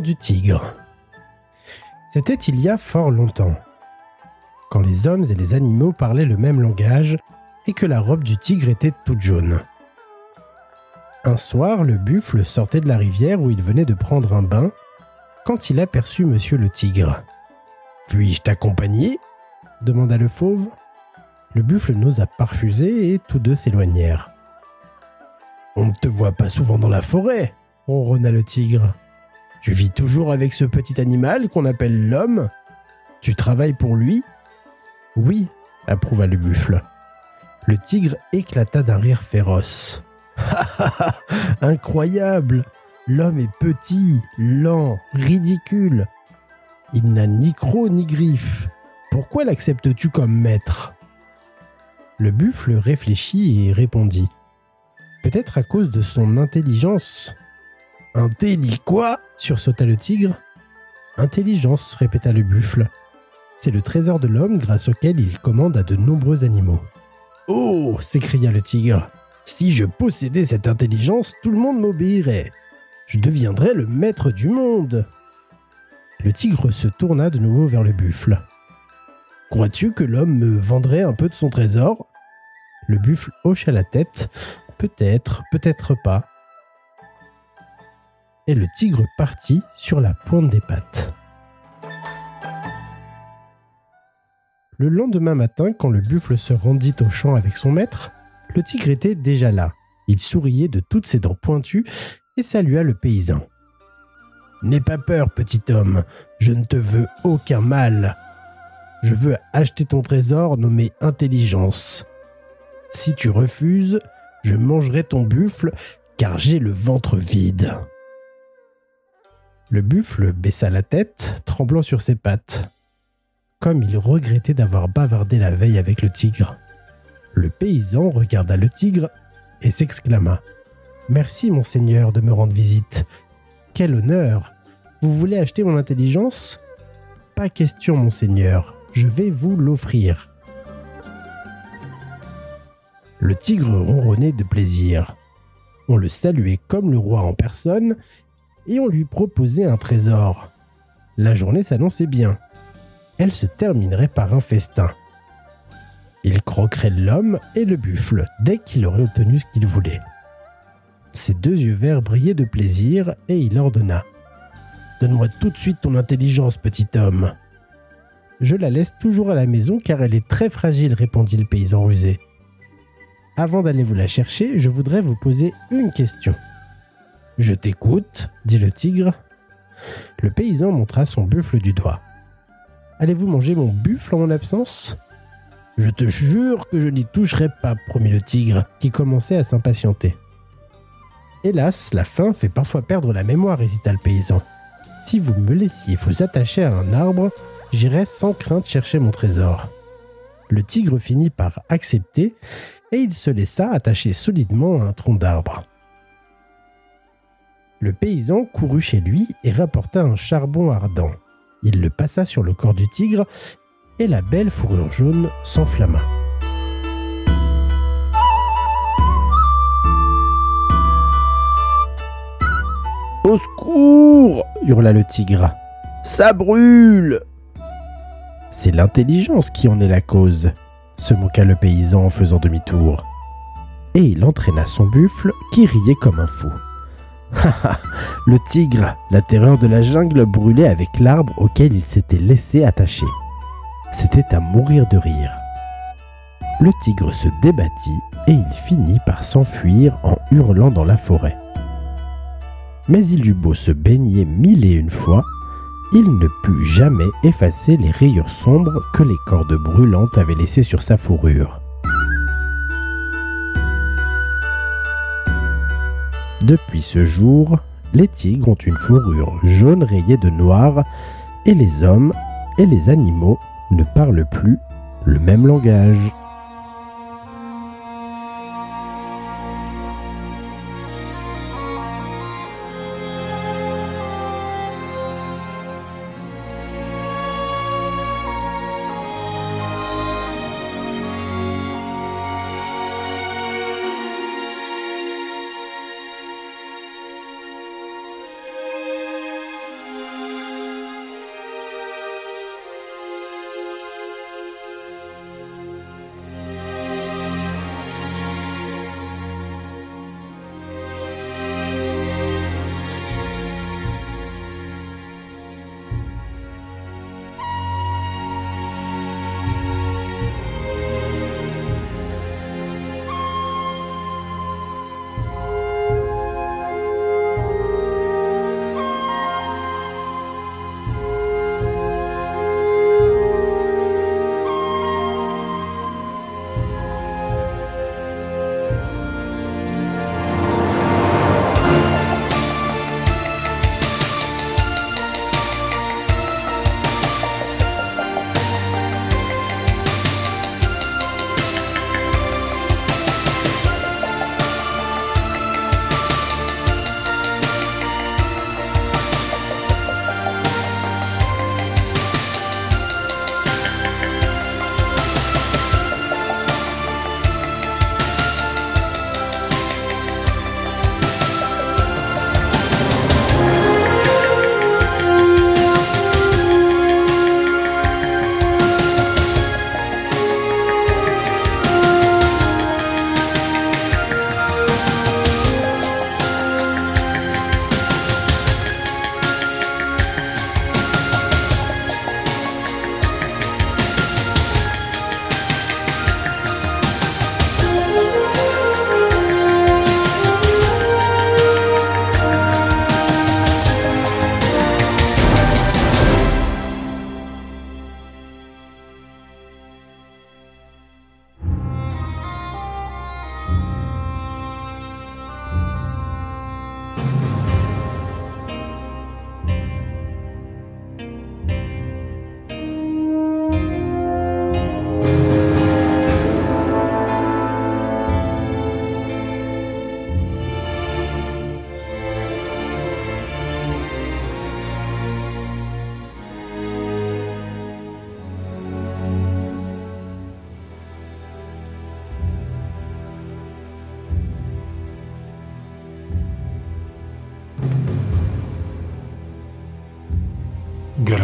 du tigre. C'était il y a fort longtemps, quand les hommes et les animaux parlaient le même langage et que la robe du tigre était toute jaune. Un soir, le buffle sortait de la rivière où il venait de prendre un bain quand il aperçut monsieur le tigre. Puis-je t'accompagner? demanda le fauve. Le buffle n'osa pas refuser et tous deux s'éloignèrent. On ne te voit pas souvent dans la forêt, ronronna le tigre. Tu vis toujours avec ce petit animal qu'on appelle l'homme? Tu travailles pour lui? Oui, approuva le buffle. Le tigre éclata d'un rire féroce. Incroyable L'homme est petit, lent, ridicule. Il n'a ni croc ni griffes. Pourquoi l'acceptes-tu comme maître? Le buffle réfléchit et répondit. Peut-être à cause de son intelligence. Intelli quoi sursauta le tigre. Intelligence, répéta le buffle. C'est le trésor de l'homme grâce auquel il commande à de nombreux animaux. Oh s'écria le tigre. Si je possédais cette intelligence, tout le monde m'obéirait. Je deviendrais le maître du monde. Le tigre se tourna de nouveau vers le buffle. Crois-tu que l'homme me vendrait un peu de son trésor? Le buffle hocha la tête. Peut-être, peut-être pas et le tigre partit sur la pointe des pattes. Le lendemain matin, quand le buffle se rendit au champ avec son maître, le tigre était déjà là. Il souriait de toutes ses dents pointues et salua le paysan. N'aie pas peur, petit homme, je ne te veux aucun mal. Je veux acheter ton trésor nommé intelligence. Si tu refuses, je mangerai ton buffle car j'ai le ventre vide. Le buffle baissa la tête, tremblant sur ses pattes, comme il regrettait d'avoir bavardé la veille avec le tigre. Le paysan regarda le tigre et s'exclama Merci, monseigneur, de me rendre visite. Quel honneur Vous voulez acheter mon intelligence? Pas question, monseigneur, je vais vous l'offrir. Le tigre ronronnait de plaisir. On le saluait comme le roi en personne et on lui proposait un trésor. La journée s'annonçait bien. Elle se terminerait par un festin. Il croquerait l'homme et le buffle dès qu'il aurait obtenu ce qu'il voulait. Ses deux yeux verts brillaient de plaisir et il ordonna Donne-moi tout de suite ton intelligence, petit homme. Je la laisse toujours à la maison car elle est très fragile, répondit le paysan rusé. Avant d'aller vous la chercher, je voudrais vous poser une question. Je t'écoute, dit le tigre. Le paysan montra son buffle du doigt. Allez-vous manger mon buffle en mon absence? Je te jure que je n'y toucherai pas, promit le tigre, qui commençait à s'impatienter. Hélas, la faim fait parfois perdre la mémoire, hésita le paysan. Si vous me laissiez vous attacher à un arbre, j'irais sans crainte chercher mon trésor. Le tigre finit par accepter et il se laissa attacher solidement à un tronc d'arbre. Le paysan courut chez lui et rapporta un charbon ardent. Il le passa sur le corps du tigre et la belle fourrure jaune s'enflamma. Au secours hurla le tigre. Ça brûle C'est l'intelligence qui en est la cause, se moqua le paysan en faisant demi-tour. Et il entraîna son buffle qui riait comme un fou. le tigre, la terreur de la jungle, brûlait avec l'arbre auquel il s'était laissé attacher. C'était à mourir de rire. Le tigre se débattit et il finit par s'enfuir en hurlant dans la forêt. Mais il eut beau se baigner mille et une fois, il ne put jamais effacer les rayures sombres que les cordes brûlantes avaient laissées sur sa fourrure. Depuis ce jour, les tigres ont une fourrure jaune rayée de noir et les hommes et les animaux ne parlent plus le même langage.